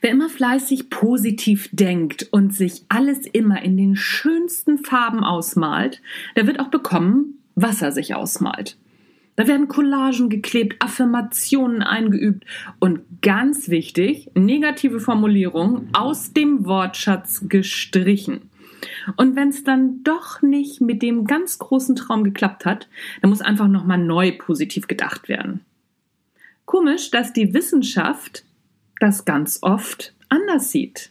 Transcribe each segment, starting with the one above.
Wer immer fleißig positiv denkt und sich alles immer in den schönsten Farben ausmalt, der wird auch bekommen, was er sich ausmalt. Da werden Collagen geklebt, Affirmationen eingeübt und ganz wichtig, negative Formulierungen aus dem Wortschatz gestrichen. Und wenn es dann doch nicht mit dem ganz großen Traum geklappt hat, dann muss einfach nochmal neu positiv gedacht werden. Komisch, dass die Wissenschaft das ganz oft anders sieht.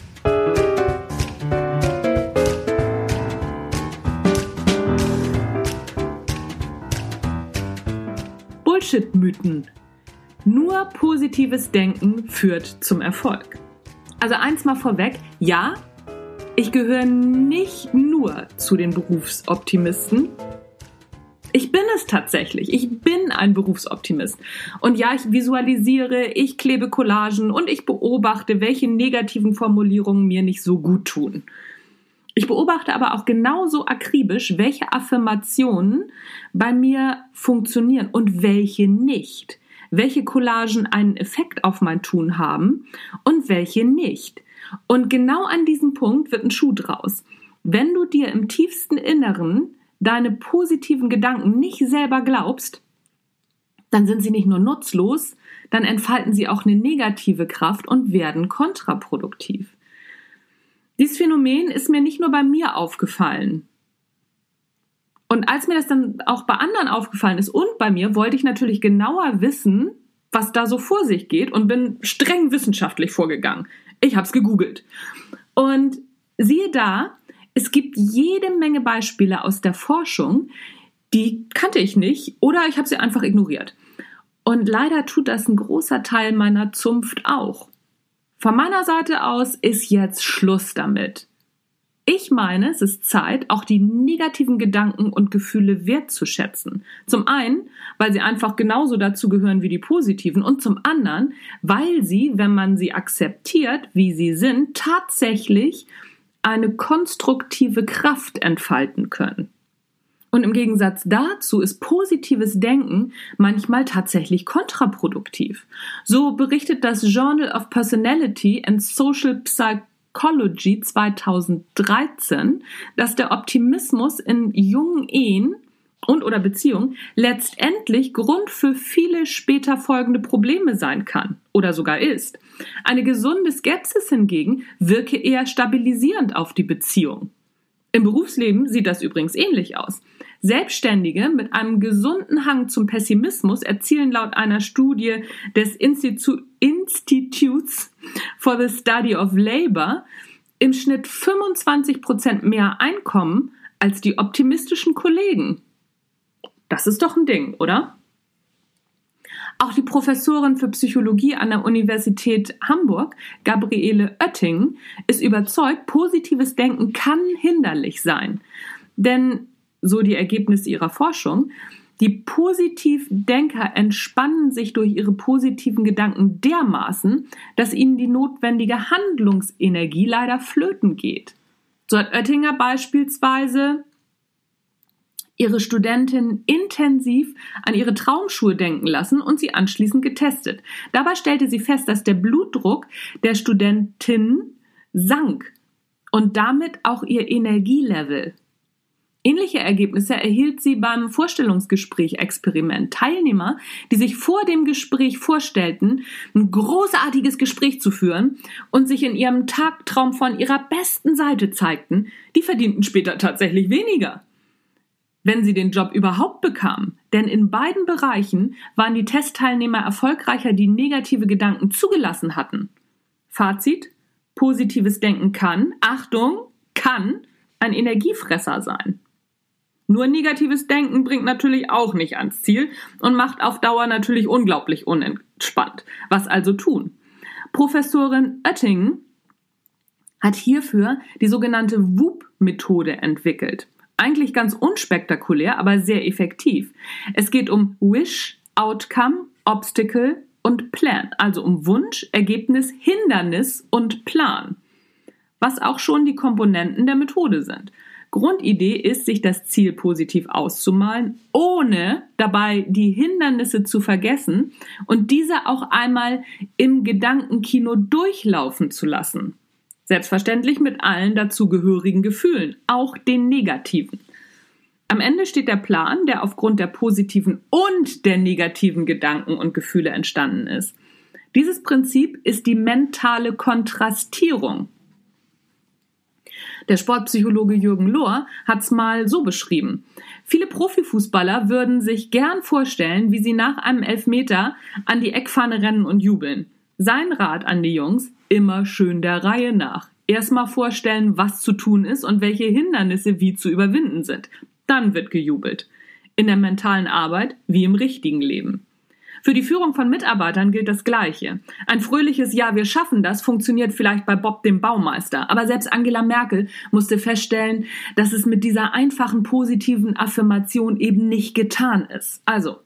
Bullshit-Mythen. Nur positives Denken führt zum Erfolg. Also eins mal vorweg, ja, ich gehöre nicht nur zu den Berufsoptimisten. Ich bin es tatsächlich. Ich bin ein Berufsoptimist. Und ja, ich visualisiere, ich klebe Collagen und ich beobachte, welche negativen Formulierungen mir nicht so gut tun. Ich beobachte aber auch genauso akribisch, welche Affirmationen bei mir funktionieren und welche nicht. Welche Collagen einen Effekt auf mein Tun haben und welche nicht. Und genau an diesem Punkt wird ein Schuh draus. Wenn du dir im tiefsten Inneren deine positiven Gedanken nicht selber glaubst, dann sind sie nicht nur nutzlos, dann entfalten sie auch eine negative Kraft und werden kontraproduktiv. Dieses Phänomen ist mir nicht nur bei mir aufgefallen. Und als mir das dann auch bei anderen aufgefallen ist und bei mir, wollte ich natürlich genauer wissen, was da so vor sich geht und bin streng wissenschaftlich vorgegangen. Ich habe es gegoogelt. Und siehe da, es gibt jede Menge Beispiele aus der Forschung, die kannte ich nicht oder ich habe sie einfach ignoriert. Und leider tut das ein großer Teil meiner Zunft auch. Von meiner Seite aus ist jetzt Schluss damit. Ich meine, es ist Zeit, auch die negativen Gedanken und Gefühle wertzuschätzen. Zum einen, weil sie einfach genauso dazu gehören wie die positiven und zum anderen, weil sie, wenn man sie akzeptiert, wie sie sind, tatsächlich eine konstruktive Kraft entfalten können. Und im Gegensatz dazu ist positives Denken manchmal tatsächlich kontraproduktiv. So berichtet das Journal of Personality and Social Psychology 2013, dass der Optimismus in jungen Ehen und oder Beziehungen letztendlich Grund für viele später folgende Probleme sein kann oder sogar ist. Eine gesunde Skepsis hingegen wirke eher stabilisierend auf die Beziehung. Im Berufsleben sieht das übrigens ähnlich aus. Selbstständige mit einem gesunden Hang zum Pessimismus erzielen laut einer Studie des Institu Institutes for the Study of Labor im Schnitt 25 Prozent mehr Einkommen als die optimistischen Kollegen. Das ist doch ein Ding, oder? Auch die Professorin für Psychologie an der Universität Hamburg, Gabriele Oetting, ist überzeugt, positives Denken kann hinderlich sein. Denn so die Ergebnisse ihrer Forschung, die Positivdenker entspannen sich durch ihre positiven Gedanken dermaßen, dass ihnen die notwendige Handlungsenergie leider flöten geht. So hat Oettinger beispielsweise ihre Studentin intensiv an ihre Traumschuhe denken lassen und sie anschließend getestet. Dabei stellte sie fest, dass der Blutdruck der Studentin sank und damit auch ihr Energielevel. Ähnliche Ergebnisse erhielt sie beim Vorstellungsgespräch-Experiment. Teilnehmer, die sich vor dem Gespräch vorstellten, ein großartiges Gespräch zu führen und sich in ihrem Tagtraum von ihrer besten Seite zeigten, die verdienten später tatsächlich weniger. Wenn sie den Job überhaupt bekamen. Denn in beiden Bereichen waren die Testteilnehmer erfolgreicher, die negative Gedanken zugelassen hatten. Fazit. Positives Denken kann, Achtung, kann ein Energiefresser sein. Nur negatives Denken bringt natürlich auch nicht ans Ziel und macht auf Dauer natürlich unglaublich unentspannt. Was also tun? Professorin Oettingen hat hierfür die sogenannte WOOP-Methode entwickelt. Eigentlich ganz unspektakulär, aber sehr effektiv. Es geht um Wish, Outcome, Obstacle und Plan, also um Wunsch, Ergebnis, Hindernis und Plan, was auch schon die Komponenten der Methode sind. Grundidee ist, sich das Ziel positiv auszumalen, ohne dabei die Hindernisse zu vergessen und diese auch einmal im Gedankenkino durchlaufen zu lassen. Selbstverständlich mit allen dazugehörigen Gefühlen, auch den negativen. Am Ende steht der Plan, der aufgrund der positiven und der negativen Gedanken und Gefühle entstanden ist. Dieses Prinzip ist die mentale Kontrastierung. Der Sportpsychologe Jürgen Lohr hat es mal so beschrieben. Viele Profifußballer würden sich gern vorstellen, wie sie nach einem Elfmeter an die Eckfahne rennen und jubeln. Sein Rat an die Jungs, immer schön der Reihe nach. Erstmal vorstellen, was zu tun ist und welche Hindernisse wie zu überwinden sind dann wird gejubelt. In der mentalen Arbeit wie im richtigen Leben. Für die Führung von Mitarbeitern gilt das Gleiche. Ein fröhliches Ja, wir schaffen das funktioniert vielleicht bei Bob dem Baumeister, aber selbst Angela Merkel musste feststellen, dass es mit dieser einfachen positiven Affirmation eben nicht getan ist. Also,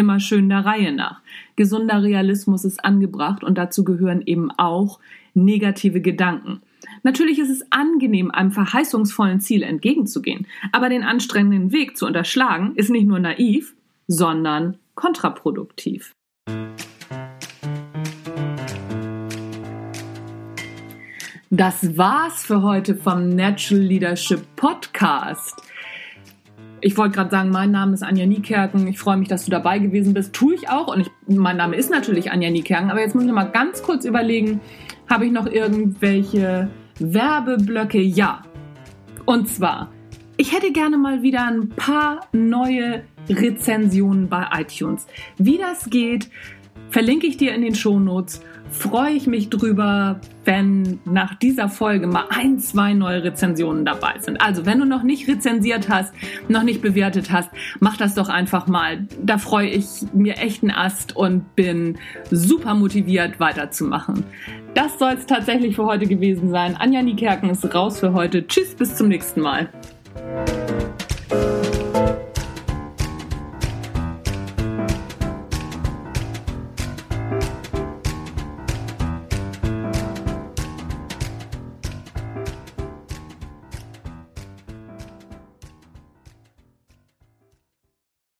immer schön der Reihe nach. Gesunder Realismus ist angebracht und dazu gehören eben auch negative Gedanken. Natürlich ist es angenehm, einem verheißungsvollen Ziel entgegenzugehen, aber den anstrengenden Weg zu unterschlagen ist nicht nur naiv, sondern kontraproduktiv. Das war's für heute vom Natural Leadership Podcast. Ich wollte gerade sagen, mein Name ist Anja Niekerken. Ich freue mich, dass du dabei gewesen bist. Tue ich auch. Und ich, mein Name ist natürlich Anja Niekerken. Aber jetzt muss ich mal ganz kurz überlegen, habe ich noch irgendwelche Werbeblöcke? Ja. Und zwar, ich hätte gerne mal wieder ein paar neue Rezensionen bei iTunes. Wie das geht, verlinke ich dir in den Shownotes. Freue ich mich drüber, wenn nach dieser Folge mal ein, zwei neue Rezensionen dabei sind. Also, wenn du noch nicht rezensiert hast, noch nicht bewertet hast, mach das doch einfach mal. Da freue ich mir echt einen Ast und bin super motiviert weiterzumachen. Das soll es tatsächlich für heute gewesen sein. Anja Niekerken ist raus für heute. Tschüss, bis zum nächsten Mal.